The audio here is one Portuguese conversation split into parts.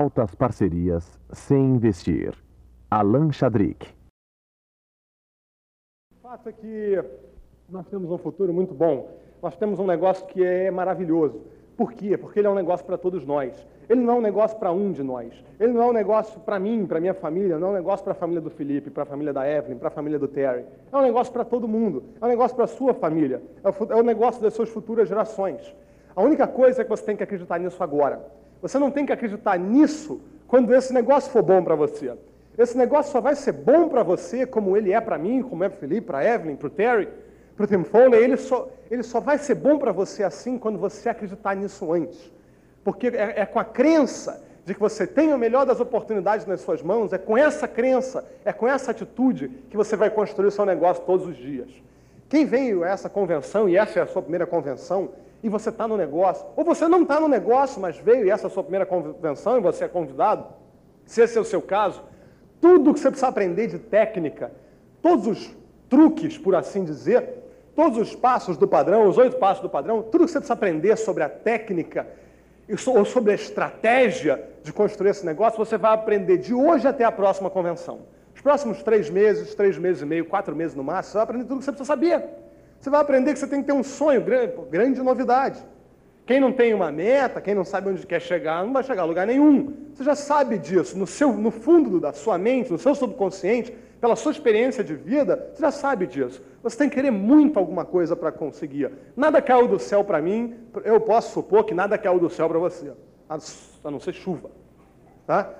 Altas parcerias sem investir. Alan Chadrick. O fato é que nós temos um futuro muito bom. Nós temos um negócio que é maravilhoso. Por quê? Porque ele é um negócio para todos nós. Ele não é um negócio para um de nós. Ele não é um negócio para mim, para minha família, não é um negócio para a família do Felipe, para a família da Evelyn, para a família do Terry. É um negócio para todo mundo. É um negócio para a sua família. É um negócio das suas futuras gerações. A única coisa é que você tem que acreditar nisso agora. Você não tem que acreditar nisso quando esse negócio for bom para você. Esse negócio só vai ser bom para você, como ele é para mim, como é para Felipe, para Evelyn, para o Terry, para o Tim Foley. Ele só, ele só vai ser bom para você assim quando você acreditar nisso antes. Porque é, é com a crença de que você tem o melhor das oportunidades nas suas mãos, é com essa crença, é com essa atitude que você vai construir o seu negócio todos os dias. Quem veio a essa convenção, e essa é a sua primeira convenção, e você está no negócio, ou você não está no negócio, mas veio e essa é a sua primeira convenção e você é convidado, se esse é o seu caso, tudo que você precisa aprender de técnica, todos os truques, por assim dizer, todos os passos do padrão, os oito passos do padrão, tudo que você precisa aprender sobre a técnica ou sobre a estratégia de construir esse negócio, você vai aprender de hoje até a próxima convenção. Os próximos três meses, três meses e meio, quatro meses no máximo, você vai aprender tudo que você precisa saber. Você vai aprender que você tem que ter um sonho, grande, grande novidade. Quem não tem uma meta, quem não sabe onde quer chegar, não vai chegar a lugar nenhum. Você já sabe disso. No, seu, no fundo da sua mente, no seu subconsciente, pela sua experiência de vida, você já sabe disso. Você tem que querer muito alguma coisa para conseguir. Nada caiu do céu para mim, eu posso supor que nada caiu do céu para você, a não ser chuva. Tá?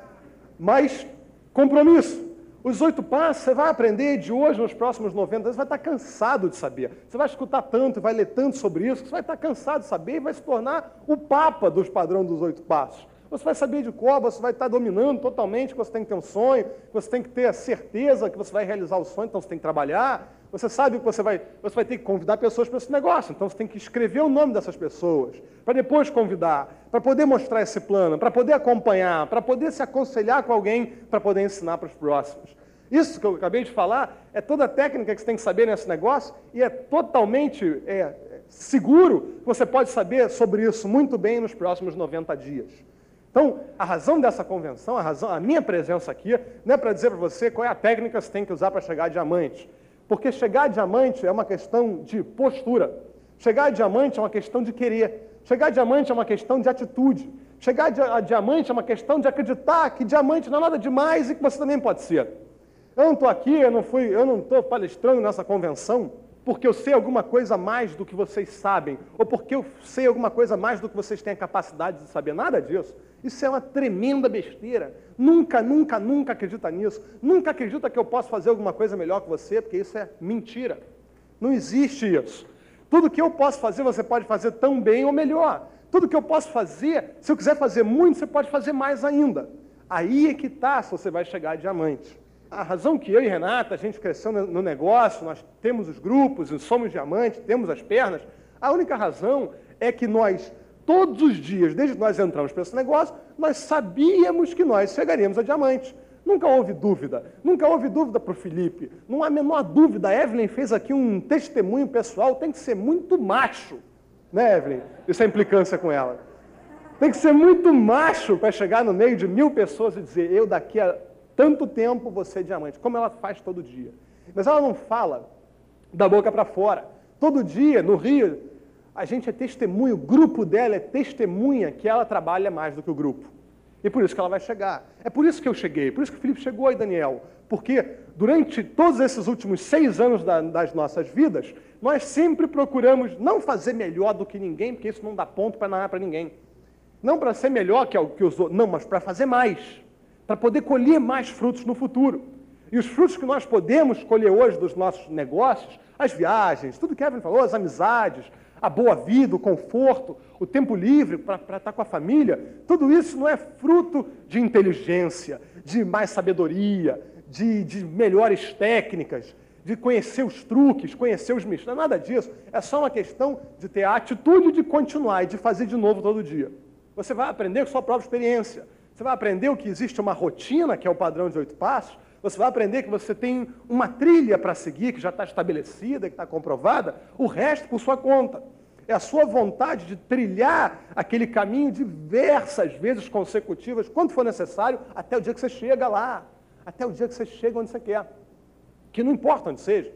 Mas, compromisso. Os oito passos você vai aprender de hoje nos próximos 90 anos, você vai estar cansado de saber. Você vai escutar tanto, vai ler tanto sobre isso, que você vai estar cansado de saber e vai se tornar o papa dos padrões dos oito passos. Você vai saber de qual, você vai estar dominando totalmente, que você tem que ter um sonho, que você tem que ter a certeza que você vai realizar o sonho, então você tem que trabalhar. Você sabe que você vai, você vai ter que convidar pessoas para esse negócio, então você tem que escrever o nome dessas pessoas, para depois convidar, para poder mostrar esse plano, para poder acompanhar, para poder se aconselhar com alguém, para poder ensinar para os próximos. Isso que eu acabei de falar é toda a técnica que você tem que saber nesse negócio e é totalmente é, seguro que você pode saber sobre isso muito bem nos próximos 90 dias. Então, a razão dessa convenção, a, razão, a minha presença aqui, não é para dizer para você qual é a técnica que você tem que usar para chegar a diamante. Porque chegar a diamante é uma questão de postura. Chegar a diamante é uma questão de querer. Chegar a diamante é uma questão de atitude. Chegar a diamante é uma questão de acreditar que diamante não é nada demais e que você também pode ser. Eu não estou aqui, eu não fui, eu não estou palestrando nessa convenção porque eu sei alguma coisa mais do que vocês sabem, ou porque eu sei alguma coisa mais do que vocês têm a capacidade de saber. Nada disso. Isso é uma tremenda besteira. Nunca, nunca, nunca acredita nisso. Nunca acredita que eu posso fazer alguma coisa melhor que você, porque isso é mentira. Não existe isso. Tudo que eu posso fazer, você pode fazer tão bem ou melhor. Tudo que eu posso fazer, se eu quiser fazer muito, você pode fazer mais ainda. Aí é que está se você vai chegar a diamante. A razão que eu e Renata, a gente cresceu no negócio, nós temos os grupos, somos diamantes, temos as pernas, a única razão é que nós Todos os dias, desde que nós entramos para esse negócio, nós sabíamos que nós chegaríamos a diamante. Nunca houve dúvida. Nunca houve dúvida para o Felipe. Não há a menor dúvida. A Evelyn fez aqui um testemunho pessoal. Tem que ser muito macho. Né, Evelyn? Isso é implicância com ela. Tem que ser muito macho para chegar no meio de mil pessoas e dizer: Eu daqui a tanto tempo vou ser diamante. Como ela faz todo dia. Mas ela não fala da boca para fora. Todo dia, no Rio, a gente é testemunho, o grupo dela é testemunha que ela trabalha mais do que o grupo. E por isso que ela vai chegar. É por isso que eu cheguei, por isso que o Felipe chegou aí, Daniel. Porque durante todos esses últimos seis anos da, das nossas vidas, nós sempre procuramos não fazer melhor do que ninguém, porque isso não dá ponto para nada para ninguém. Não para ser melhor que, que os outros, não, mas para fazer mais. Para poder colher mais frutos no futuro. E os frutos que nós podemos colher hoje dos nossos negócios, as viagens, tudo que Evelyn falou, as amizades, a boa vida, o conforto, o tempo livre para estar com a família, tudo isso não é fruto de inteligência, de mais sabedoria, de, de melhores técnicas, de conhecer os truques, conhecer os mistérios, é nada disso. É só uma questão de ter a atitude de continuar e de fazer de novo todo dia. Você vai aprender com sua própria experiência. Você vai aprender o que existe uma rotina, que é o padrão de oito passos, você vai aprender que você tem uma trilha para seguir, que já está estabelecida, que está comprovada, o resto por sua conta. É a sua vontade de trilhar aquele caminho diversas vezes consecutivas, quando for necessário, até o dia que você chega lá. Até o dia que você chega onde você quer. Que não importa onde seja.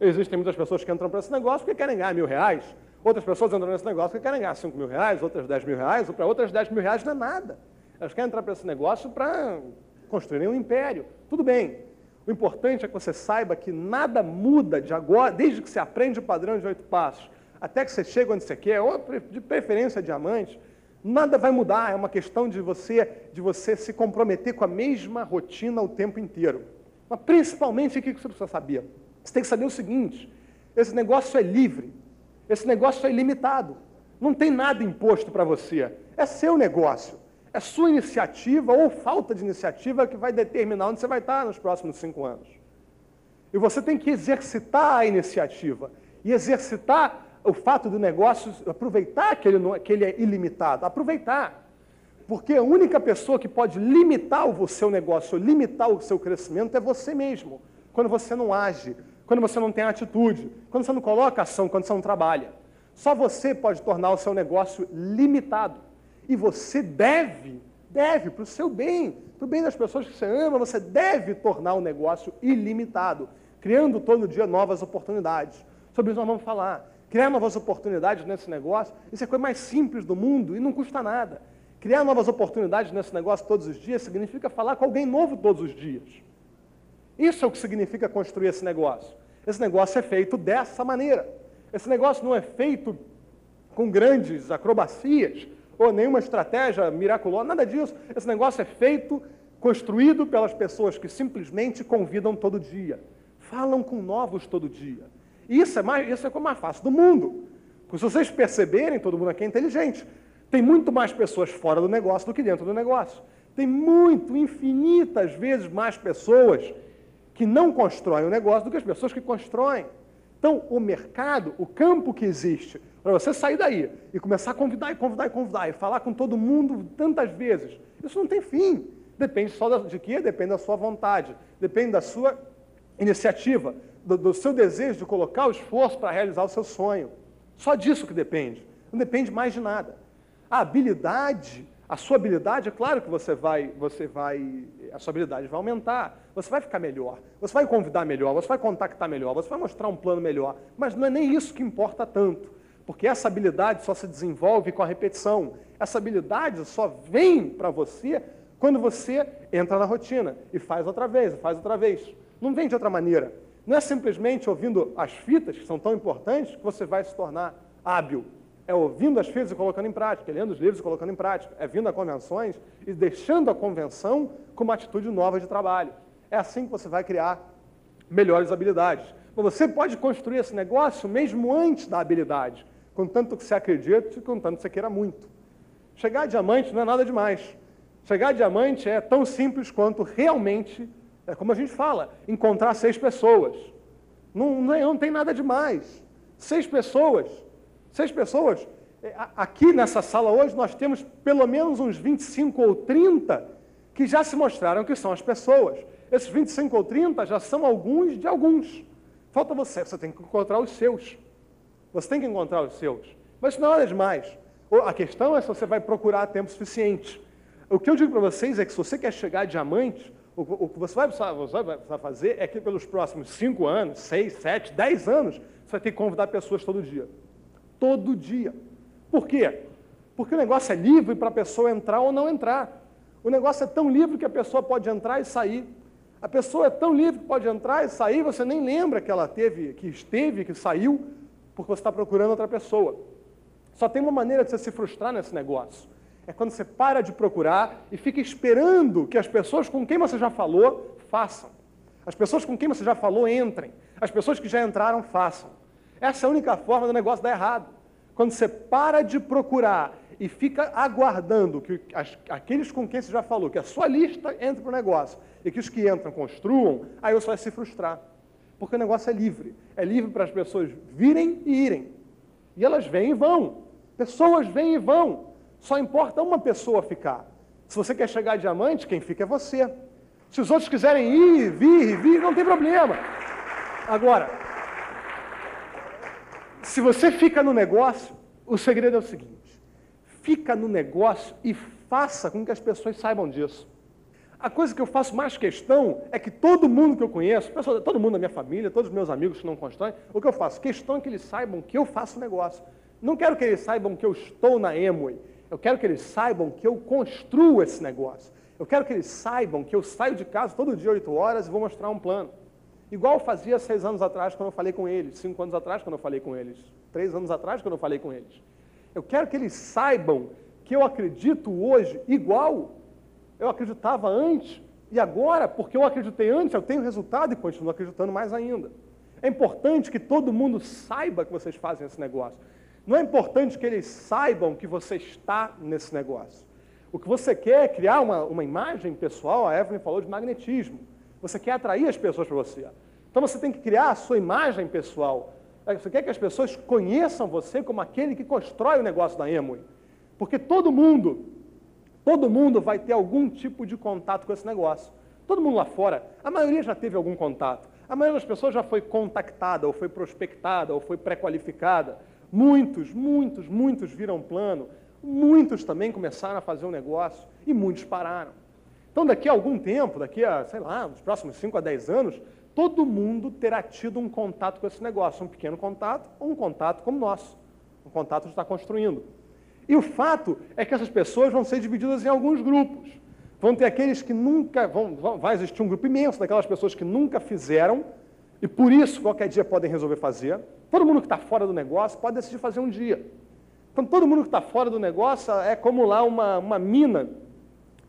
Existem muitas pessoas que entram para esse negócio porque querem ganhar mil reais. Outras pessoas entram nesse negócio porque querem ganhar cinco mil reais, outras dez mil reais, ou para outras dez mil reais não é nada. Elas querem entrar para esse negócio para construírem um império. Tudo bem. O importante é que você saiba que nada muda de agora, desde que você aprende o padrão de oito passos, até que você chega onde você quer, ou de preferência diamante, nada vai mudar. É uma questão de você, de você se comprometer com a mesma rotina o tempo inteiro. Mas principalmente o que você precisa saber? Você tem que saber o seguinte: esse negócio é livre, esse negócio é ilimitado. Não tem nada imposto para você. É seu negócio. É sua iniciativa ou falta de iniciativa que vai determinar onde você vai estar nos próximos cinco anos. E você tem que exercitar a iniciativa e exercitar o fato do negócio, aproveitar que ele, que ele é ilimitado, aproveitar. Porque a única pessoa que pode limitar o seu negócio, limitar o seu crescimento é você mesmo. Quando você não age, quando você não tem atitude, quando você não coloca ação, quando você não trabalha. Só você pode tornar o seu negócio limitado. E você deve, deve, para o seu bem, para o bem das pessoas que você ama, você deve tornar o negócio ilimitado, criando todo dia novas oportunidades. Sobre isso nós vamos falar. Criar novas oportunidades nesse negócio, isso é a coisa mais simples do mundo e não custa nada. Criar novas oportunidades nesse negócio todos os dias significa falar com alguém novo todos os dias. Isso é o que significa construir esse negócio. Esse negócio é feito dessa maneira. Esse negócio não é feito com grandes acrobacias, ou nenhuma estratégia miraculosa, nada disso. Esse negócio é feito, construído pelas pessoas que simplesmente convidam todo dia, falam com novos todo dia. Isso é, mais, isso é o mais fácil do mundo. Porque se vocês perceberem, todo mundo aqui é inteligente. Tem muito mais pessoas fora do negócio do que dentro do negócio. Tem muito, infinitas vezes mais pessoas que não constroem o negócio do que as pessoas que constroem. Então, o mercado, o campo que existe para você sair daí e começar a convidar e convidar e convidar e falar com todo mundo tantas vezes, isso não tem fim. Depende só de quê? Depende da sua vontade, depende da sua iniciativa, do, do seu desejo de colocar o esforço para realizar o seu sonho. Só disso que depende. Não depende mais de nada. A habilidade, a sua habilidade, é claro que você vai, você vai, a sua habilidade vai aumentar, você vai ficar melhor, você vai convidar melhor, você vai contactar melhor, você vai mostrar um plano melhor, mas não é nem isso que importa tanto. Porque essa habilidade só se desenvolve com a repetição. Essa habilidade só vem para você quando você entra na rotina e faz outra vez, faz outra vez. Não vem de outra maneira. Não é simplesmente ouvindo as fitas, que são tão importantes, que você vai se tornar hábil. É ouvindo as fitas e colocando em prática, é lendo os livros e colocando em prática. É vindo a convenções e deixando a convenção como uma atitude nova de trabalho. É assim que você vai criar melhores habilidades. Mas você pode construir esse negócio mesmo antes da habilidade contanto que você acredite, contanto que você queira muito. Chegar a diamante não é nada demais. Chegar a diamante é tão simples quanto realmente, é como a gente fala, encontrar seis pessoas. Não, não, é, não tem nada demais. Seis pessoas. Seis pessoas. É, aqui nessa sala hoje nós temos pelo menos uns 25 ou 30 que já se mostraram que são as pessoas. Esses 25 ou 30 já são alguns de alguns. Falta você, você tem que encontrar os seus. Você tem que encontrar os seus. Mas não é demais. A questão é se você vai procurar tempo suficiente. O que eu digo para vocês é que se você quer chegar a diamante, o que você vai precisar fazer é que pelos próximos 5 anos, 6, 7, 10 anos, você vai ter que convidar pessoas todo dia. Todo dia. Por quê? Porque o negócio é livre para a pessoa entrar ou não entrar. O negócio é tão livre que a pessoa pode entrar e sair. A pessoa é tão livre que pode entrar e sair, você nem lembra que ela teve, que esteve, que saiu, porque você está procurando outra pessoa. Só tem uma maneira de você se frustrar nesse negócio. É quando você para de procurar e fica esperando que as pessoas com quem você já falou façam. As pessoas com quem você já falou entrem. As pessoas que já entraram façam. Essa é a única forma do negócio dar errado. Quando você para de procurar e fica aguardando que as, aqueles com quem você já falou, que a sua lista entre para o negócio e que os que entram construam, aí você vai se frustrar. Porque o negócio é livre. É livre para as pessoas virem e irem. E elas vêm e vão. Pessoas vêm e vão. Só importa uma pessoa ficar. Se você quer chegar a diamante, quem fica é você. Se os outros quiserem ir, vir, vir, não tem problema. Agora, Se você fica no negócio, o segredo é o seguinte: fica no negócio e faça com que as pessoas saibam disso. A coisa que eu faço mais questão é que todo mundo que eu conheço, todo mundo da minha família, todos os meus amigos que não constroem, o que eu faço? Questão é que eles saibam que eu faço negócio. Não quero que eles saibam que eu estou na Emway. Eu quero que eles saibam que eu construo esse negócio. Eu quero que eles saibam que eu saio de casa todo dia, 8 horas, e vou mostrar um plano. Igual eu fazia seis anos atrás, quando eu falei com eles, cinco anos atrás, quando eu falei com eles, três anos atrás, quando eu falei com eles. Eu quero que eles saibam que eu acredito hoje igual eu acreditava antes, e agora, porque eu acreditei antes, eu tenho resultado e continuo acreditando mais ainda. É importante que todo mundo saiba que vocês fazem esse negócio. Não é importante que eles saibam que você está nesse negócio. O que você quer é criar uma, uma imagem pessoal, a Evelyn falou de magnetismo. Você quer atrair as pessoas para você. Então você tem que criar a sua imagem pessoal. Você quer que as pessoas conheçam você como aquele que constrói o negócio da Emui. Porque todo mundo Todo mundo vai ter algum tipo de contato com esse negócio. Todo mundo lá fora, a maioria já teve algum contato. A maioria das pessoas já foi contactada, ou foi prospectada, ou foi pré-qualificada. Muitos, muitos, muitos viram plano. Muitos também começaram a fazer um negócio e muitos pararam. Então, daqui a algum tempo, daqui a, sei lá, nos próximos 5 a 10 anos, todo mundo terá tido um contato com esse negócio, um pequeno contato ou um contato como o nosso, um contato de estar construindo. E o fato é que essas pessoas vão ser divididas em alguns grupos. Vão ter aqueles que nunca, vão, vai existir um grupo imenso daquelas pessoas que nunca fizeram e por isso qualquer dia podem resolver fazer. Todo mundo que está fora do negócio pode decidir fazer um dia. Então todo mundo que está fora do negócio é como lá uma, uma mina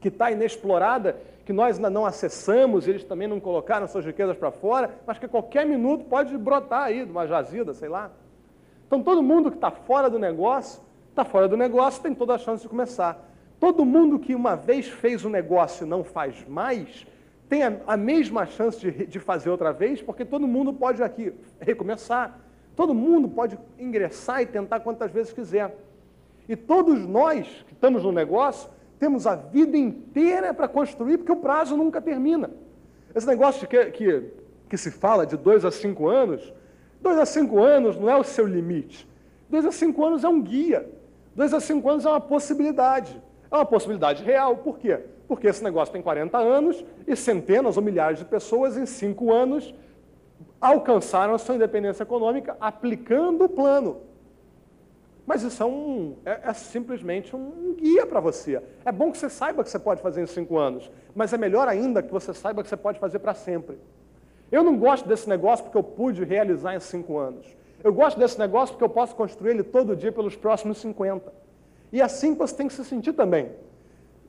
que está inexplorada, que nós ainda não acessamos, eles também não colocaram suas riquezas para fora, mas que a qualquer minuto pode brotar aí de uma jazida, sei lá. Então todo mundo que está fora do negócio está fora do negócio, tem toda a chance de começar. Todo mundo que uma vez fez o um negócio e não faz mais, tem a, a mesma chance de, de, fazer outra vez, porque todo mundo pode aqui recomeçar. Todo mundo pode ingressar e tentar quantas vezes quiser. E todos nós que estamos no negócio, temos a vida inteira para construir, porque o prazo nunca termina. Esse negócio que, que, que se fala de dois a cinco anos, dois a cinco anos não é o seu limite. Dois a cinco anos é um guia. Dois a cinco anos é uma possibilidade. É uma possibilidade real. Por quê? Porque esse negócio tem 40 anos e centenas ou milhares de pessoas em cinco anos alcançaram a sua independência econômica aplicando o plano. Mas isso é, um, é, é simplesmente um guia para você. É bom que você saiba que você pode fazer em cinco anos, mas é melhor ainda que você saiba que você pode fazer para sempre. Eu não gosto desse negócio porque eu pude realizar em cinco anos. Eu gosto desse negócio porque eu posso construir ele todo dia pelos próximos 50. E assim você tem que se sentir também.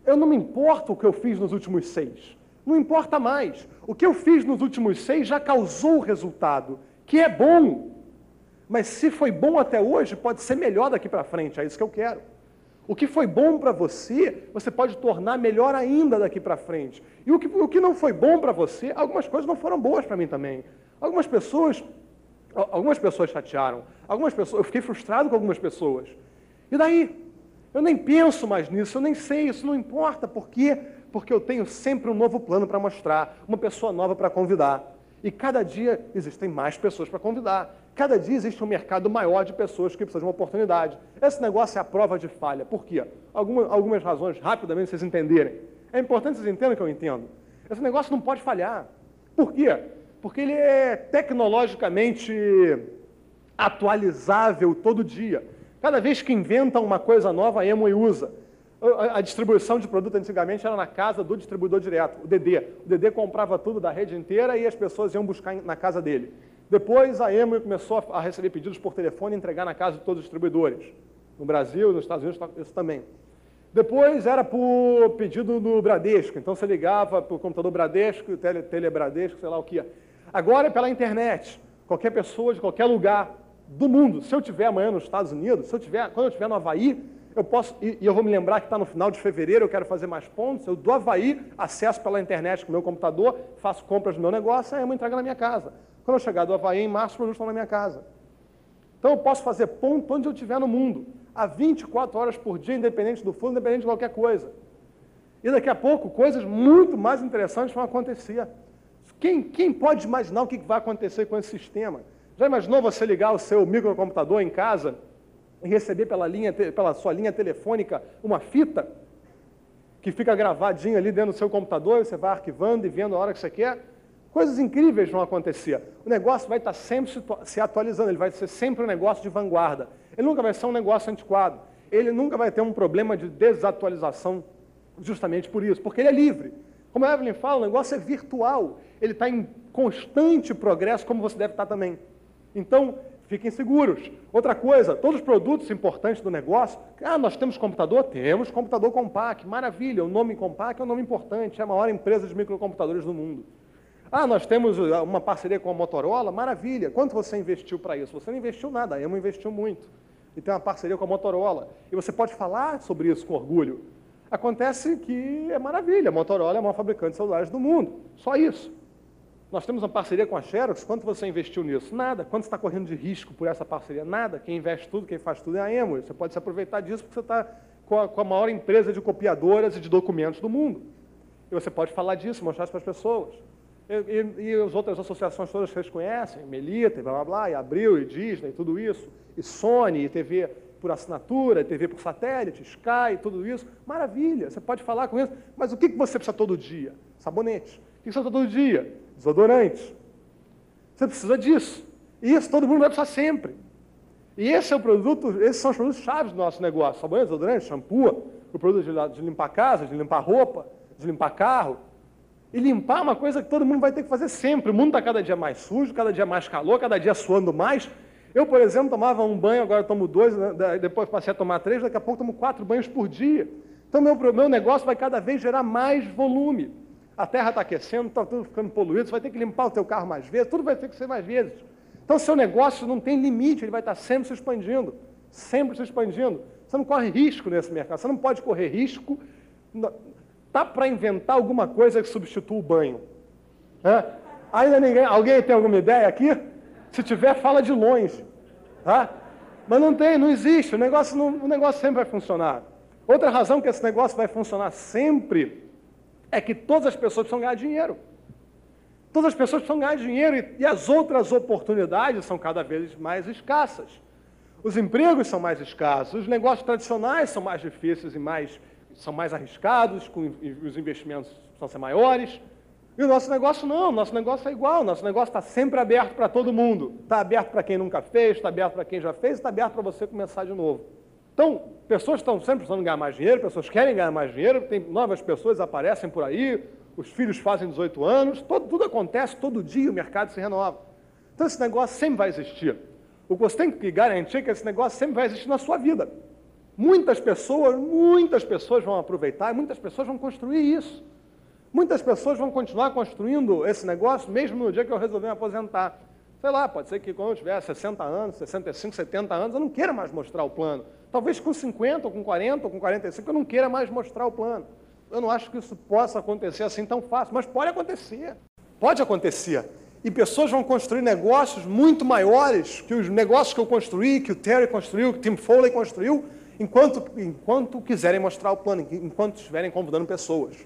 Eu não me importo o que eu fiz nos últimos seis. Não importa mais. O que eu fiz nos últimos seis já causou resultado, que é bom. Mas se foi bom até hoje, pode ser melhor daqui para frente. É isso que eu quero. O que foi bom para você, você pode tornar melhor ainda daqui para frente. E o que, o que não foi bom para você, algumas coisas não foram boas para mim também. Algumas pessoas Algumas pessoas chatearam, algumas pessoas, eu fiquei frustrado com algumas pessoas. E daí? Eu nem penso mais nisso, eu nem sei, isso não importa. Por quê? Porque eu tenho sempre um novo plano para mostrar, uma pessoa nova para convidar. E cada dia existem mais pessoas para convidar. Cada dia existe um mercado maior de pessoas que precisam de uma oportunidade. Esse negócio é a prova de falha. Por quê? Algumas, algumas razões, rapidamente, vocês entenderem. É importante vocês entendam que eu entendo. Esse negócio não pode falhar. Por quê? Porque ele é tecnologicamente atualizável todo dia. Cada vez que inventa uma coisa nova, a Emoi usa. A distribuição de produto antigamente era na casa do distribuidor direto, o DD. O DD comprava tudo da rede inteira e as pessoas iam buscar na casa dele. Depois a Emoi começou a receber pedidos por telefone e entregar na casa de todos os distribuidores. No Brasil, nos Estados Unidos, isso também. Depois era por pedido do Bradesco, então você ligava para o computador Bradesco, tele, Telebradesco, sei lá o que. Agora é pela internet. Qualquer pessoa de qualquer lugar do mundo. Se eu tiver amanhã nos Estados Unidos, se eu tiver, quando eu estiver no Havaí, eu posso, e, e eu vou me lembrar que está no final de fevereiro, eu quero fazer mais pontos, eu do Havaí, acesso pela internet com o meu computador, faço compras do meu negócio, aí eu me entrego na minha casa. Quando eu chegar do Havaí em março, os produtos estão na minha casa. Então eu posso fazer ponto onde eu estiver no mundo, a 24 horas por dia, independente do fundo, independente de qualquer coisa. E daqui a pouco, coisas muito mais interessantes vão acontecer. Quem, quem pode imaginar o que vai acontecer com esse sistema? Já imaginou você ligar o seu microcomputador em casa e receber pela, linha, pela sua linha telefônica uma fita que fica gravadinha ali dentro do seu computador, e você vai arquivando e vendo a hora que você quer? Coisas incríveis vão acontecer. O negócio vai estar sempre se atualizando, ele vai ser sempre um negócio de vanguarda. Ele nunca vai ser um negócio antiquado. Ele nunca vai ter um problema de desatualização justamente por isso, porque ele é livre. Como a Evelyn fala, o negócio é virtual. Ele está em constante progresso, como você deve estar também. Então, fiquem seguros. Outra coisa, todos os produtos importantes do negócio, ah, nós temos computador? Temos computador Compaq, maravilha, o nome Compaq é um nome importante, é a maior empresa de microcomputadores do mundo. Ah, nós temos uh, uma parceria com a Motorola, maravilha. Quanto você investiu para isso? Você não investiu nada, a Emo investiu muito. E tem uma parceria com a Motorola. E você pode falar sobre isso com orgulho. Acontece que é maravilha, a Motorola é a maior fabricante de celulares do mundo. Só isso. Nós temos uma parceria com a Xerox, quanto você investiu nisso? Nada. Quanto você está correndo de risco por essa parceria? Nada. Quem investe tudo, quem faz tudo é a Emo. Você pode se aproveitar disso porque você está com, com a, maior empresa de copiadoras e de documentos do mundo. E você pode falar disso, mostrar isso para as pessoas. E, e, e, as outras associações todas que vocês conhecem, Melita, e blá blá blá, e Abril, e Disney, tudo isso, e Sony, e TV por assinatura, e TV por satélite, Sky, tudo isso, maravilha, você pode falar com isso, mas o que você precisa todo dia? Sabonete. O que você precisa todo dia? Desodorante. Você precisa disso. Isso todo mundo vai precisar sempre. E esse é o produto, esses são os produtos chaves do nosso negócio. Sabonete, desodorante, shampoo, o produto de, de limpar casa, de limpar roupa, de limpar carro, e limpar é uma coisa que todo mundo vai ter que fazer sempre. O mundo está cada dia mais sujo, cada dia mais calor, cada dia suando mais. Eu, por exemplo, tomava um banho, agora tomo dois, né? depois passei a tomar três, daqui a pouco tomo quatro banhos por dia. Então, meu, meu negócio vai cada vez gerar mais volume. A terra está aquecendo, está tudo ficando poluído, você vai ter que limpar o teu carro mais vezes, tudo vai ter que ser mais vezes. Então, seu negócio não tem limite, ele vai estar sempre se expandindo, sempre se expandindo. Você não corre risco nesse mercado, você não pode correr risco Tá para inventar alguma coisa que substitua o banho? Ainda ninguém. Alguém tem alguma ideia aqui? Se tiver, fala de longe. Tá? Mas não tem, não existe. O negócio, não, o negócio sempre vai funcionar. Outra razão que esse negócio vai funcionar sempre é que todas as pessoas precisam ganhar dinheiro. Todas as pessoas precisam ganhar dinheiro e, e as outras oportunidades são cada vez mais escassas. Os empregos são mais escassos, os negócios tradicionais são mais difíceis e mais são mais arriscados, com, os investimentos precisam ser maiores. E o nosso negócio não, o nosso negócio é igual, o nosso negócio está sempre aberto para todo mundo. Está aberto para quem nunca fez, está aberto para quem já fez, está aberto para você começar de novo. Então, pessoas estão sempre precisando ganhar mais dinheiro, pessoas querem ganhar mais dinheiro, tem novas pessoas aparecem por aí, os filhos fazem 18 anos, todo, tudo acontece, todo dia o mercado se renova. Então esse negócio sempre vai existir. O que você tem que garantir é que esse negócio sempre vai existir na sua vida. Muitas pessoas, muitas pessoas vão aproveitar, muitas pessoas vão construir isso. Muitas pessoas vão continuar construindo esse negócio mesmo no dia que eu resolver me aposentar. Sei lá, pode ser que quando eu tiver 60 anos, 65, 70 anos, eu não queira mais mostrar o plano. Talvez com 50, ou com 40, ou com 45, eu não queira mais mostrar o plano. Eu não acho que isso possa acontecer assim tão fácil, mas pode acontecer. Pode acontecer. E pessoas vão construir negócios muito maiores que os negócios que eu construí, que o Terry construiu, que o Tim Foley construiu, enquanto, enquanto quiserem mostrar o plano, enquanto estiverem convidando pessoas.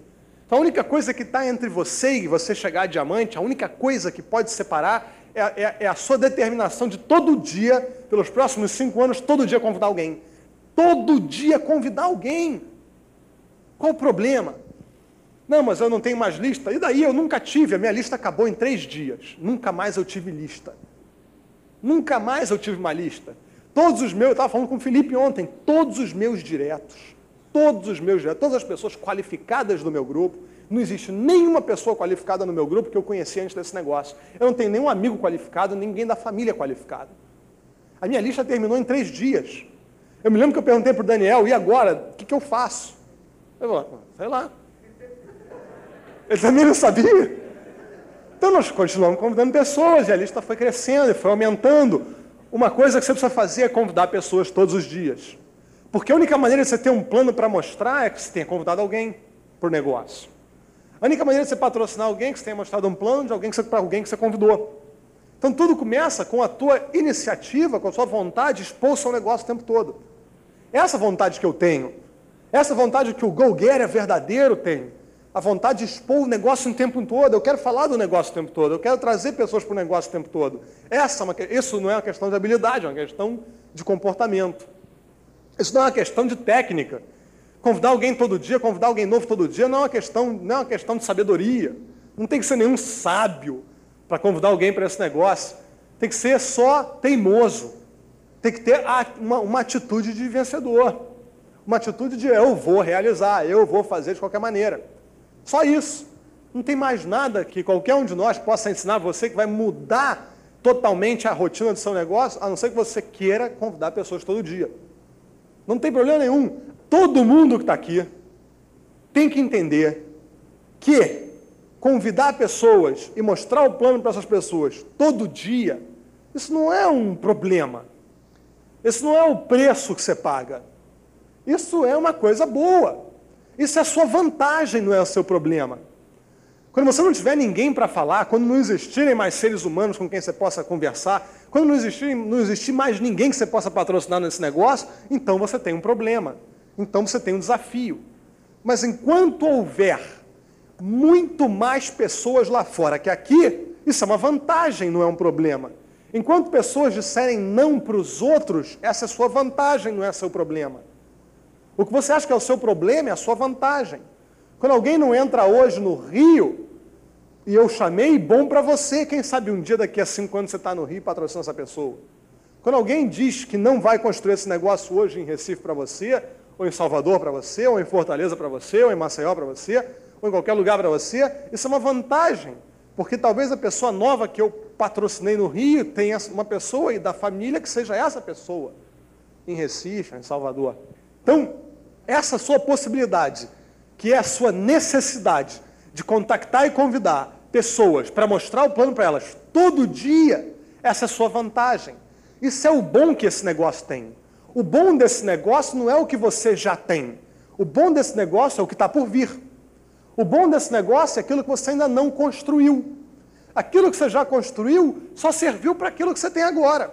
Então a única coisa que está entre você e você chegar a diamante, a única coisa que pode separar é, é, é, a sua determinação de todo dia, pelos próximos cinco anos, todo dia convidar alguém. Todo dia convidar alguém. Qual o problema? Não, mas eu não tenho mais lista. E daí eu nunca tive, a minha lista acabou em três dias. Nunca mais eu tive lista. Nunca mais eu tive uma lista. Todos os meus, eu estava falando com o Felipe ontem, todos os meus diretos, todos os meus diretos, todas as pessoas qualificadas do meu grupo, não existe nenhuma pessoa qualificada no meu grupo que eu conheci antes desse negócio. Eu não tenho nenhum amigo qualificado, ninguém da família qualificado. A minha lista terminou em três dias. Eu me lembro que eu perguntei para o Daniel, e agora? O que, que eu faço? Eu falei, sei lá. Ele também não sabia. Então nós continuamos convidando pessoas, e a lista foi crescendo, e foi aumentando. Uma coisa que você precisa fazer é convidar pessoas todos os dias. Porque a única maneira de você ter um plano para mostrar é que você tenha convidado alguém para o negócio. A única maneira de você patrocinar alguém é que você tenha mostrado um plano de alguém para alguém que você convidou. Então tudo começa com a tua iniciativa, com a sua vontade de expor o seu negócio o tempo todo. Essa vontade que eu tenho, essa vontade que o Go Getter verdadeiro tem, a vontade de expor o negócio o tempo todo. Eu quero falar do negócio o tempo todo. Eu quero trazer pessoas para o negócio o tempo todo. Essa é isso não é uma questão de habilidade, é uma questão de comportamento. Isso não é uma questão de técnica. Convidar alguém todo dia, convidar alguém novo todo dia, não é uma questão, não é uma questão de sabedoria. Não tem que ser nenhum sábio para convidar alguém para esse negócio. Tem que ser só teimoso. Tem que ter uma, uma atitude de vencedor. Uma atitude de eu vou realizar, eu vou fazer de qualquer maneira. Só isso. Não tem mais nada que qualquer um de nós possa ensinar você que vai mudar totalmente a rotina do seu negócio, a não ser que você queira convidar pessoas todo dia. Não tem problema nenhum. Todo mundo que está aqui tem que entender que convidar pessoas e mostrar o plano para essas pessoas todo dia, isso não é um problema. Esse não é o preço que você paga. Isso é uma coisa boa. Isso é a sua vantagem, não é o seu problema. Quando você não tiver ninguém para falar, quando não existirem mais seres humanos com quem você possa conversar, quando não existir, não existir mais ninguém que você possa patrocinar nesse negócio, então você tem um problema. Então você tem um desafio. Mas enquanto houver muito mais pessoas lá fora que aqui, isso é uma vantagem, não é um problema. Enquanto pessoas disserem não para os outros, essa é sua vantagem, não é seu problema. O que você acha que é o seu problema é a sua vantagem. Quando alguém não entra hoje no Rio, e eu chamei, bom para você, quem sabe um dia daqui a cinco anos você está no Rio e patrocina essa pessoa. Quando alguém diz que não vai construir esse negócio hoje em Recife para você, ou em Salvador para você, ou em Fortaleza para você, ou em Maceió para você, ou em qualquer lugar para você, isso é uma vantagem. Porque talvez a pessoa nova que eu patrocinei no Rio tenha uma pessoa e da família que seja essa pessoa, em Recife, em Salvador. Então, essa sua possibilidade, que é a sua necessidade de contactar e convidar pessoas para mostrar o plano para elas todo dia, essa é a sua vantagem. Isso é o bom que esse negócio tem. O bom desse negócio não é o que você já tem. O bom desse negócio é o que está por vir. O bom desse negócio é aquilo que você ainda não construiu. Aquilo que você já construiu só serviu para aquilo que você tem agora.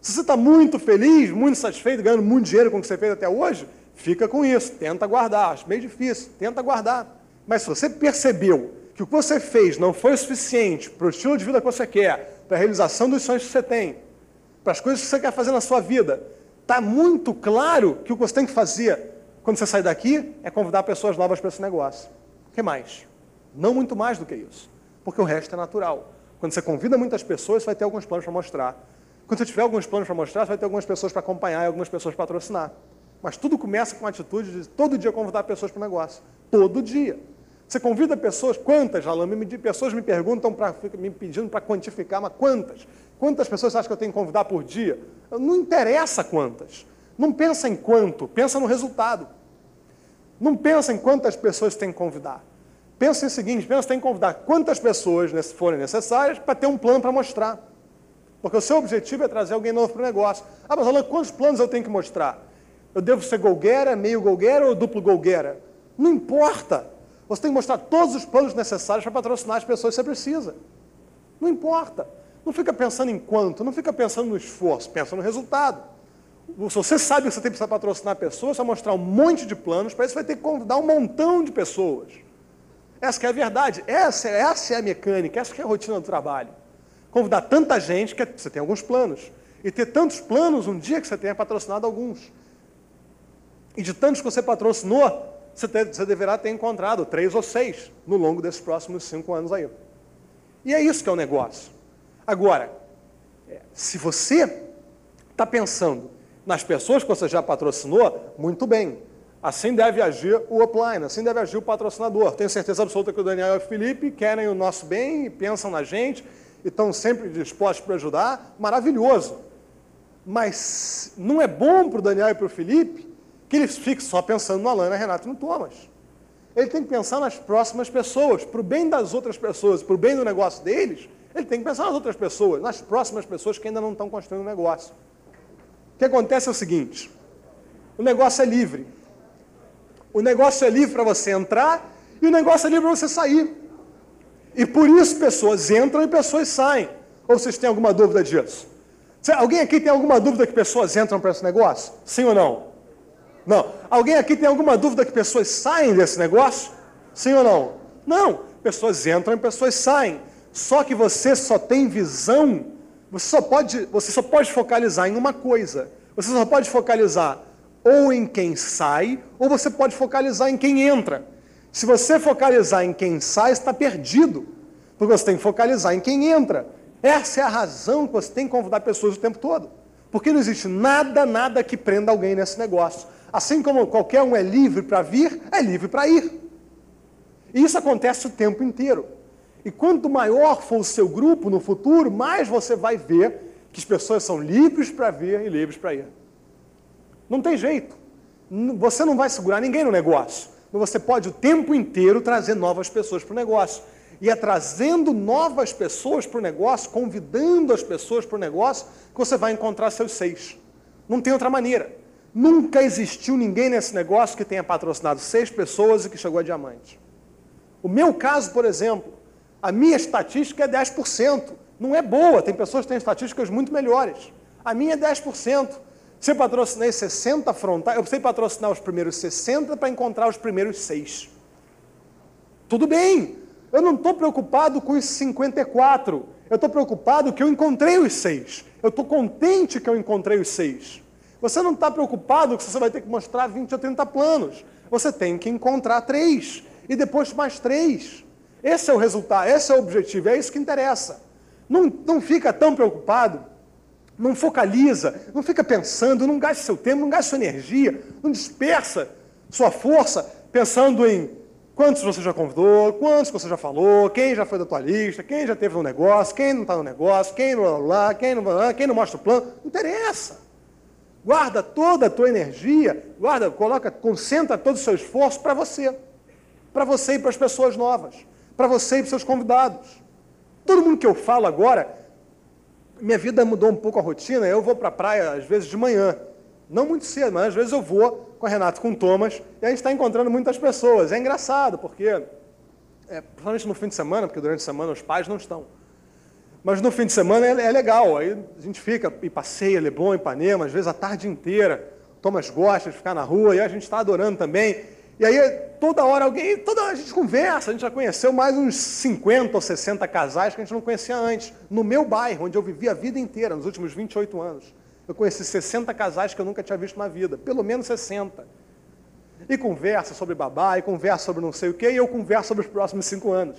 Se você está muito feliz, muito satisfeito, ganhando muito dinheiro com o que você fez até hoje, fica com isso, tenta guardar. Acho meio difícil, tenta guardar. Mas se você percebeu que o que você fez não foi o suficiente para o estilo de vida que você quer, para a realização dos sonhos que você tem, para as coisas que você quer fazer na sua vida, está muito claro que o que você tem que fazer quando você sair daqui é convidar pessoas novas para esse negócio. O que mais? Não muito mais do que isso, porque o resto é natural. Quando você convida muitas pessoas, você vai ter alguns planos para mostrar. Quando você tiver alguns planos para mostrar, você vai ter algumas pessoas para acompanhar e algumas pessoas para patrocinar. Mas tudo começa com a atitude de todo dia convidar pessoas para o negócio. Todo dia. Você convida pessoas, quantas, Alain? Me, pessoas me perguntam, pra, me pedindo para quantificar, mas quantas? Quantas pessoas você acha que eu tenho que convidar por dia? Não interessa quantas. Não pensa em quanto, pensa no resultado. Não pensa em quantas pessoas tem que convidar. Pensa em o seguinte, pensa tem que convidar quantas pessoas forem necessárias para ter um plano para mostrar. Porque o seu objetivo é trazer alguém novo para o negócio. Ah, mas Alain, quantos planos eu tenho que mostrar? Eu devo ser golguera, meio golguera ou duplo golguera? Não importa. Você tem que mostrar todos os planos necessários para patrocinar as pessoas que você precisa. Não importa. Não fica pensando em quanto, não fica pensando no esforço, pensa no resultado. Se você sabe que você tem que patrocinar pessoas, você vai mostrar um monte de planos, para isso vai ter que convidar um montão de pessoas. Essa é a verdade, essa, essa é a mecânica, essa é a rotina do trabalho. Convidar tanta gente que você tem alguns planos. E ter tantos planos um dia que você tenha patrocinado alguns. E de tantos que você patrocinou, você, ter, você deverá ter encontrado três ou seis no longo desses próximos cinco anos aí. E é isso que é o negócio. Agora, é, se você está pensando nas pessoas que você já patrocinou, muito bem. Assim deve agir o upline, assim deve agir o patrocinador. Tenho certeza absoluta que o Daniel e o Felipe querem o nosso bem, pensam na gente e estão sempre dispostos para ajudar. Maravilhoso. Mas não é bom para o Daniel e para o Felipe que eles fiquem só pensando no Alana, Renato e no Thomas. Ele tem que pensar nas próximas pessoas, para o bem das outras pessoas, para o bem do negócio deles, ele tem que pensar nas outras pessoas, nas próximas pessoas que ainda não estão construindo o negócio. O que acontece é o seguinte: o negócio é livre. O negócio é livre para você entrar e o negócio é livre para você sair. E por isso pessoas entram e pessoas saem. Ou vocês têm alguma dúvida disso? Alguém aqui tem alguma dúvida que pessoas entram para esse negócio? Sim ou não? Não. Alguém aqui tem alguma dúvida que pessoas saem desse negócio? Sim ou não? Não. Pessoas entram e pessoas saem. Só que você só tem visão, você só pode, você só pode focalizar em uma coisa. Você só pode focalizar ou em quem sai, ou você pode focalizar em quem entra. Se você focalizar em quem sai, está perdido. Porque você tem que focalizar em quem entra. Essa é a razão que você tem que convidar pessoas o tempo todo. Porque não existe nada, nada que prenda alguém nesse negócio. Assim como qualquer um é livre para vir, é livre para ir. E isso acontece o tempo inteiro. E quanto maior for o seu grupo no futuro, mais você vai ver que as pessoas são livres para vir e livres para ir. Não tem jeito. Você não vai segurar ninguém no negócio. Mas você pode o tempo inteiro trazer novas pessoas para o negócio. E é trazendo novas pessoas para o negócio, convidando as pessoas para o negócio, que você vai encontrar seus seis. Não tem outra maneira. Nunca existiu ninguém nesse negócio que tenha patrocinado seis pessoas e que chegou a diamante. O meu caso, por exemplo, a minha estatística é 10%. Não é boa, tem pessoas que têm estatísticas muito melhores. A minha é 10%. Se eu patrocinei 60 frontais, eu precisei patrocinar os primeiros 60 para encontrar os primeiros 6. Tudo bem, eu não estou preocupado com os 54. Eu estou preocupado que eu encontrei os 6. Eu estou contente que eu encontrei os 6. Você não está preocupado que você vai ter que mostrar 20 ou 30 planos. Você tem que encontrar três e depois mais três. Esse é o resultado, esse é o objetivo, é isso que interessa. Não, não fica tão preocupado não focaliza, não fica pensando, não gaste seu tempo, não gaste sua energia, não dispersa sua força pensando em quantos você já convidou, quantos você já falou, quem já foi da tua lista, quem já teve no negócio, quem não está no negócio, quem não lá, quem não lá, quem não mostra o plano. Não interessa. Guarda toda a tua energia, guarda, coloca, concentra todo o seu esforço para você. Para você e para as pessoas novas. Para você e para os seus convidados. Todo mundo que eu falo agora minha vida mudou um pouco a rotina, eu vou para a praia às vezes de manhã. Não muito cedo, mas às vezes eu vou com o Renato, com o Thomas, e a gente está encontrando muitas pessoas. É engraçado, porque, é, principalmente no fim de semana, porque durante a semana os pais não estão. Mas no fim de semana é, é legal, aí a gente fica e passeia, Leblon, Ipanema, às vezes a tarde inteira. Thomas gosta de ficar na rua, e a gente está adorando também. E aí, toda hora alguém, toda hora a gente conversa, a gente já conheceu mais uns 50 ou 60 casais que a gente não conhecia antes. No meu bairro, onde eu vivi a vida inteira, nos últimos 28 anos. Eu conheci 60 casais que eu nunca tinha visto na vida, pelo menos 60. E conversa sobre babá, e conversa sobre não sei o quê, e eu converso sobre os próximos cinco anos.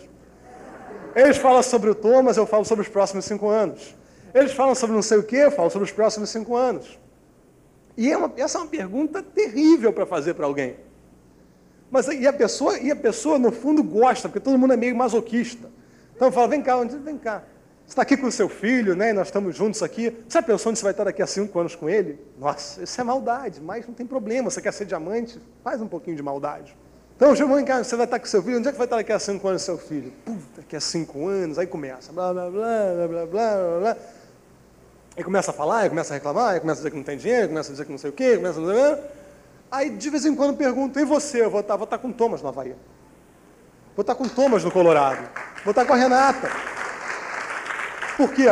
Eles falam sobre o Thomas, eu falo sobre os próximos cinco anos. Eles falam sobre não sei o quê, eu falo sobre os próximos cinco anos. E é uma, essa é uma pergunta terrível para fazer para alguém. Mas e a pessoa, e a pessoa no fundo gosta, porque todo mundo é meio masoquista. Então fala, vem cá, vem cá. Você está aqui com o seu filho, né? nós estamos juntos aqui. Você pensou onde você vai estar daqui a cinco anos com ele? Nossa, isso é maldade, mas não tem problema. Você quer ser diamante? Faz um pouquinho de maldade. Então, vem cá, você vai estar com seu filho, onde é que vai estar daqui a cinco anos seu filho? Puta, daqui a cinco anos, aí começa, blá, blá, blá, blá, blá, blá, blá. Aí começa a falar, aí começa a reclamar, aí começa a dizer que não tem dinheiro, começa a dizer que não sei o quê, começa a... Aí de vez em quando pergunto, e você? Eu vou estar, vou estar com o Thomas no Havaí. Vou estar com o Thomas no Colorado. Vou estar com a Renata. Por quê?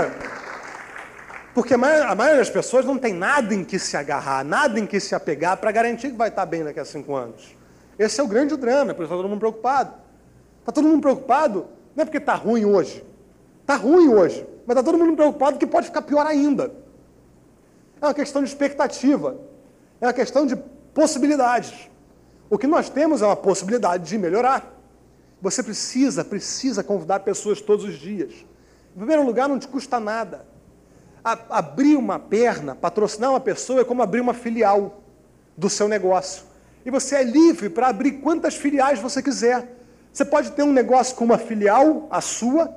Porque a maioria, das pessoas não tem nada em que se agarrar, nada em que se apegar para garantir que vai estar bem daqui a cinco anos. Esse é o grande drama, é por isso está todo mundo preocupado. Está todo mundo preocupado, não é porque está ruim hoje. Está ruim hoje, mas está todo mundo preocupado que pode ficar pior ainda. É uma questão de expectativa. É uma questão de possibilidades. O que nós temos é uma possibilidade de melhorar. Você precisa, precisa convidar pessoas todos os dias. Em primeiro lugar, não te custa nada. A, abrir uma perna, patrocinar uma pessoa é como abrir uma filial do seu negócio. E você é livre para abrir quantas filiais você quiser. Você pode ter um negócio com uma filial, a sua,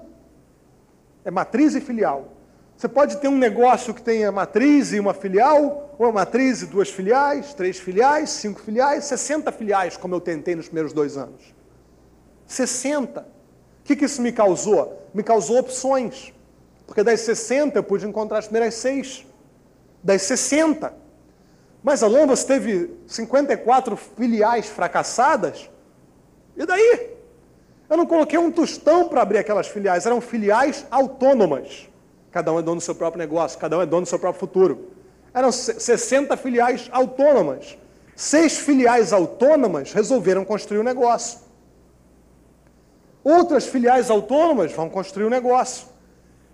é matriz e filial. Você pode ter um negócio que tenha matriz e uma filial, ou matriz e duas filiais, três filiais, cinco filiais, 60 filiais, como eu tentei nos primeiros dois anos. 60. O que, que isso me causou? Me causou opções. Porque das 60 eu pude encontrar as primeiras seis. Das 60. Mas Alain, você teve 54 filiais fracassadas? E daí? Eu não coloquei um tostão para abrir aquelas filiais, eram filiais autônomas. Cada um é dono do seu próprio negócio, cada um é dono do seu próprio futuro. Eram 60 filiais autônomas. Seis filiais autônomas resolveram construir o um negócio. Outras filiais autônomas vão construir um negócio.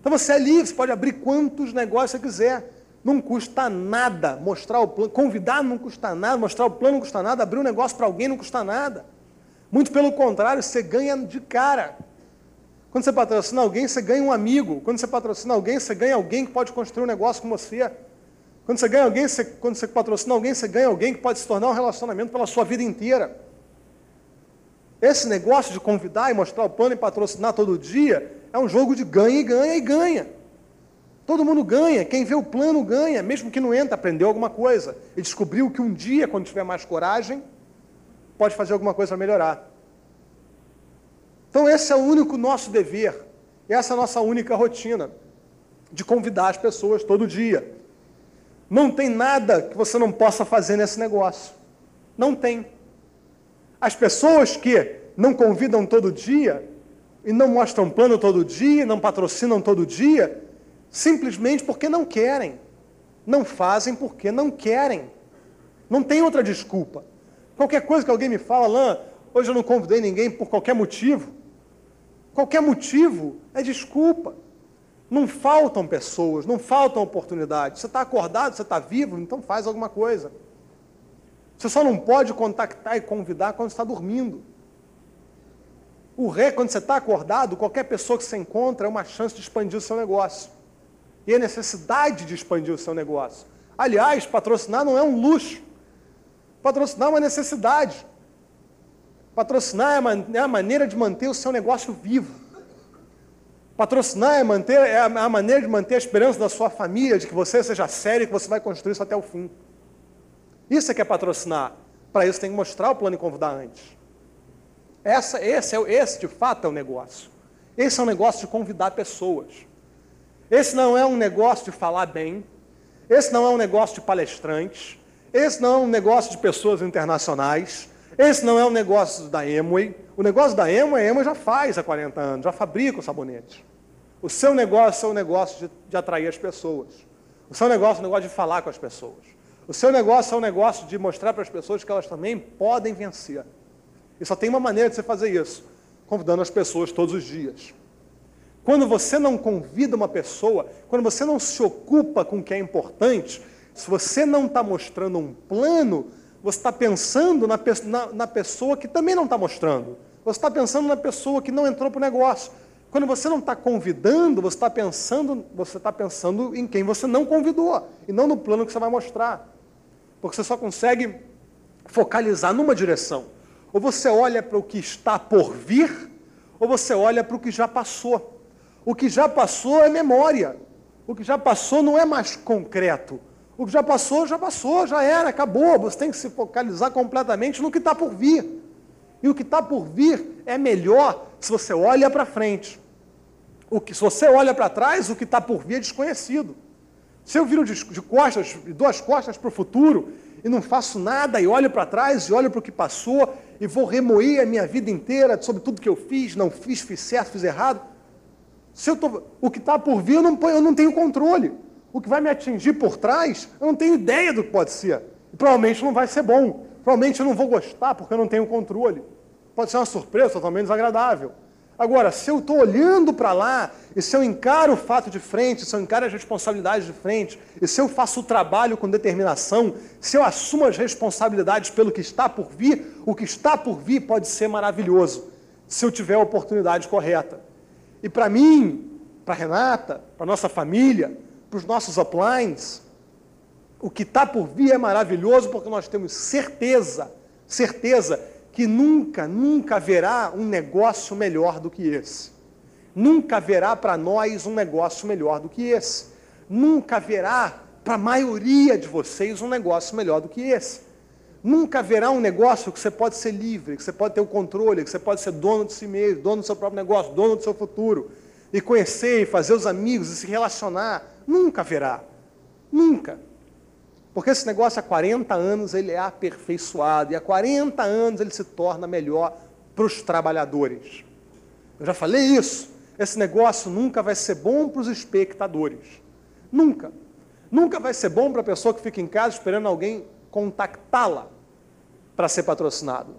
Então você é livre, você pode abrir quantos negócios você quiser. Não custa nada mostrar o plano, convidar não custa nada, mostrar o plano não custa nada, abrir um negócio para alguém não custa nada. Muito pelo contrário, você ganha de cara. Quando você patrocina alguém, você ganha um amigo. Quando você patrocina alguém, você ganha alguém que pode construir um negócio com você. Quando você ganha alguém, você, quando você patrocina alguém, você ganha alguém que pode se tornar um relacionamento pela sua vida inteira. Esse negócio de convidar e mostrar o plano e patrocinar todo dia é um jogo de ganha e ganha e ganha. Todo mundo ganha, quem vê o plano ganha, mesmo que não entre, aprendeu alguma coisa e descobriu que um dia, quando tiver mais coragem, pode fazer alguma coisa para melhorar. Então esse é o único nosso dever, essa é a nossa única rotina, de convidar as pessoas todo dia. Não tem nada que você não possa fazer nesse negócio. Não tem. As pessoas que não convidam todo dia, e não mostram plano todo dia, não patrocinam todo dia, simplesmente porque não querem. Não fazem porque não querem. Não tem outra desculpa. Qualquer coisa que alguém me fala, Lã, hoje eu não convidei ninguém por qualquer motivo. Qualquer motivo é desculpa. Não faltam pessoas, não faltam oportunidades. Você está acordado, você está vivo, então faz alguma coisa. Você só não pode contactar e convidar quando está dormindo. O ré, quando você está acordado, qualquer pessoa que você encontra é uma chance de expandir o seu negócio. E a necessidade de expandir o seu negócio. Aliás, patrocinar não é um luxo. Patrocinar é uma necessidade. Patrocinar é a maneira de manter o seu negócio vivo. Patrocinar é, manter, é a maneira de manter a esperança da sua família, de que você seja sério e que você vai construir isso até o fim. Isso é que é patrocinar. Para isso tem que mostrar o plano e convidar antes. Essa, esse, é, esse, de fato, é o negócio. Esse é um negócio de convidar pessoas. Esse não é um negócio de falar bem. Esse não é um negócio de palestrantes. Esse não é um negócio de pessoas internacionais. Esse não é um negócio da Emway. O negócio da Emway, a Emway já faz há 40 anos, já fabrica o sabonete. O seu negócio é o negócio de, de atrair as pessoas. O seu negócio é o negócio de falar com as pessoas. O seu negócio é um negócio de mostrar para as pessoas que elas também podem vencer. E só tem uma maneira de você fazer isso, convidando as pessoas todos os dias. Quando você não convida uma pessoa, quando você não se ocupa com o que é importante, se você não está mostrando um plano, você está pensando na, na, na, pessoa que também não está mostrando. Você está pensando na pessoa que não entrou para o negócio. Quando você não está convidando, você está pensando, você está pensando em quem você não convidou e não no plano que você vai mostrar. Porque você só consegue focalizar numa direção. Ou você olha para o que está por vir, ou você olha para o que já passou. O que já passou é memória. O que já passou não é mais concreto. O que já passou, já passou, já era, acabou. Você tem que se focalizar completamente no que está por vir. E o que está por vir é melhor se você olha para frente. O que, se você olha para trás, o que está por vir é desconhecido. Se eu viro de, de costas, de duas costas para o futuro, e não faço nada, e olho para trás, e olho para o que passou, e vou remoer a minha vida inteira sobre tudo que eu fiz, não fiz, fiz certo, fiz errado. Se eu tô, o que está por vir, eu não, eu não tenho controle. O que vai me atingir por trás, eu não tenho ideia do que pode ser. E provavelmente não vai ser bom. Provavelmente eu não vou gostar porque eu não tenho controle. Pode ser uma surpresa totalmente desagradável. Agora, se eu estou olhando para lá, e se eu encaro o fato de frente, se eu encaro as responsabilidades de frente, e se eu faço o trabalho com determinação, se eu assumo as responsabilidades pelo que está por vir, o que está por vir pode ser maravilhoso, se eu tiver a oportunidade correta. E para mim, para Renata, para nossa família, para os nossos uplines, o que está por vir é maravilhoso porque nós temos certeza, certeza que nunca, nunca haverá um negócio melhor do que esse. Nunca haverá para nós um negócio melhor do que esse. Nunca haverá para a maioria de vocês um negócio melhor do que esse. Nunca haverá um negócio que você pode ser livre, que você pode ter o controle, que você pode ser dono de si mesmo, dono do seu próprio negócio, dono do seu futuro, e conhecer, e fazer os amigos, e se relacionar. Nunca haverá. Nunca. Porque esse negócio há 40 anos ele é aperfeiçoado e há 40 anos ele se torna melhor para os trabalhadores. Eu já falei isso. Esse negócio nunca vai ser bom para os espectadores. Nunca. Nunca vai ser bom para a pessoa que fica em casa esperando alguém contactá-la para ser patrocinado.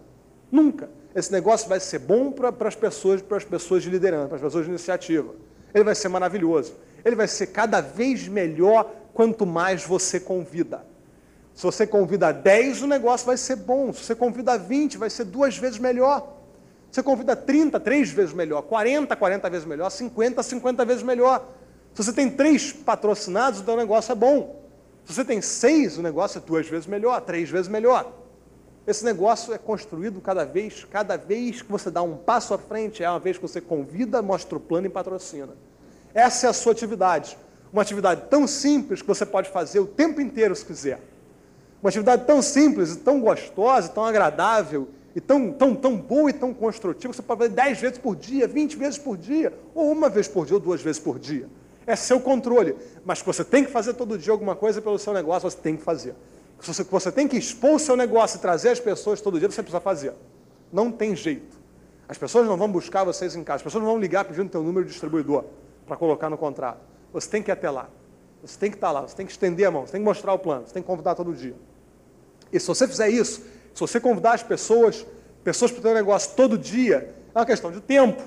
Nunca. Esse negócio vai ser bom para as pessoas, para as pessoas de liderança, para as pessoas de iniciativa. Ele vai ser maravilhoso. Ele vai ser cada vez melhor quanto mais você convida. Se você convida 10, o negócio vai ser bom. Se você convida 20, vai ser duas vezes melhor. Se você convida 30, três vezes melhor. 40, 40 vezes melhor. 50, 50 vezes melhor. Se você tem três patrocinados, o negócio é bom. Se você tem seis, o negócio é duas vezes melhor, três vezes melhor. Esse negócio é construído cada vez, cada vez que você dá um passo à frente, é uma vez que você convida, mostra o plano e patrocina. Essa é a sua atividade. Uma atividade tão simples que você pode fazer o tempo inteiro se quiser. Uma atividade tão simples, tão gostosa, tão agradável, e tão, tão, tão boa e tão construtiva, que você pode fazer 10 vezes por dia, 20 vezes por dia, ou uma vez por dia, ou duas vezes por dia. É seu controle. Mas que você tem que fazer todo dia alguma coisa pelo seu negócio, você tem que fazer. Se você, você tem que expor o seu negócio e trazer as pessoas todo dia, você precisa fazer. Não tem jeito. As pessoas não vão buscar vocês em casa, as pessoas não vão ligar pedindo teu número de distribuidor para colocar no contrato. Você tem que ir até lá. Você tem que estar lá, você tem que estender a mão, você tem que mostrar o plano, você tem que convidar todo dia. E se você fizer isso, se você convidar as pessoas, pessoas para o seu negócio todo dia, é uma questão de tempo.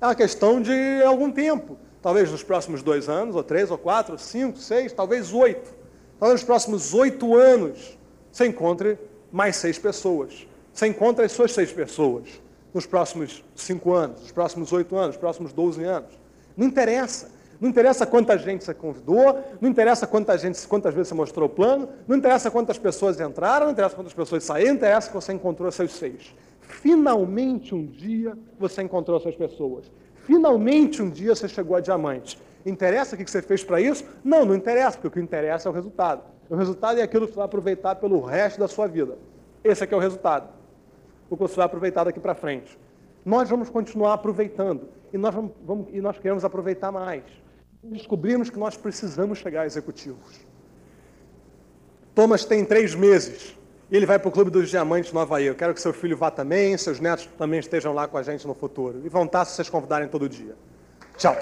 É uma questão de algum tempo. Talvez nos próximos dois anos, ou três, ou quatro, ou cinco, seis, talvez oito. Talvez nos próximos oito anos você encontre mais seis pessoas. Você encontra as suas seis pessoas nos próximos cinco anos, nos próximos oito anos, nos próximos doze anos. Não interessa. Não interessa quanta gente você convidou, não interessa quanta gente, quantas vezes você mostrou o plano, não interessa quantas pessoas entraram, não interessa quantas pessoas saíram, não interessa que você encontrou seus seis. Finalmente um dia você encontrou essas pessoas. Finalmente um dia você chegou a diamante. Interessa o que você fez para isso? Não, não interessa, porque o que interessa é o resultado. O resultado é aquilo que você vai aproveitar pelo resto da sua vida. Esse aqui é o resultado. O que você vai aproveitar daqui para frente. Nós vamos continuar aproveitando e nós, vamos, vamos, e nós queremos aproveitar mais. Descobrimos que nós precisamos chegar a executivos. Thomas tem três meses e ele vai para o Clube dos Diamantes no Havaí. Eu quero que seu filho vá também, seus netos também estejam lá com a gente no futuro. E vão estar se vocês convidarem todo dia. Tchau.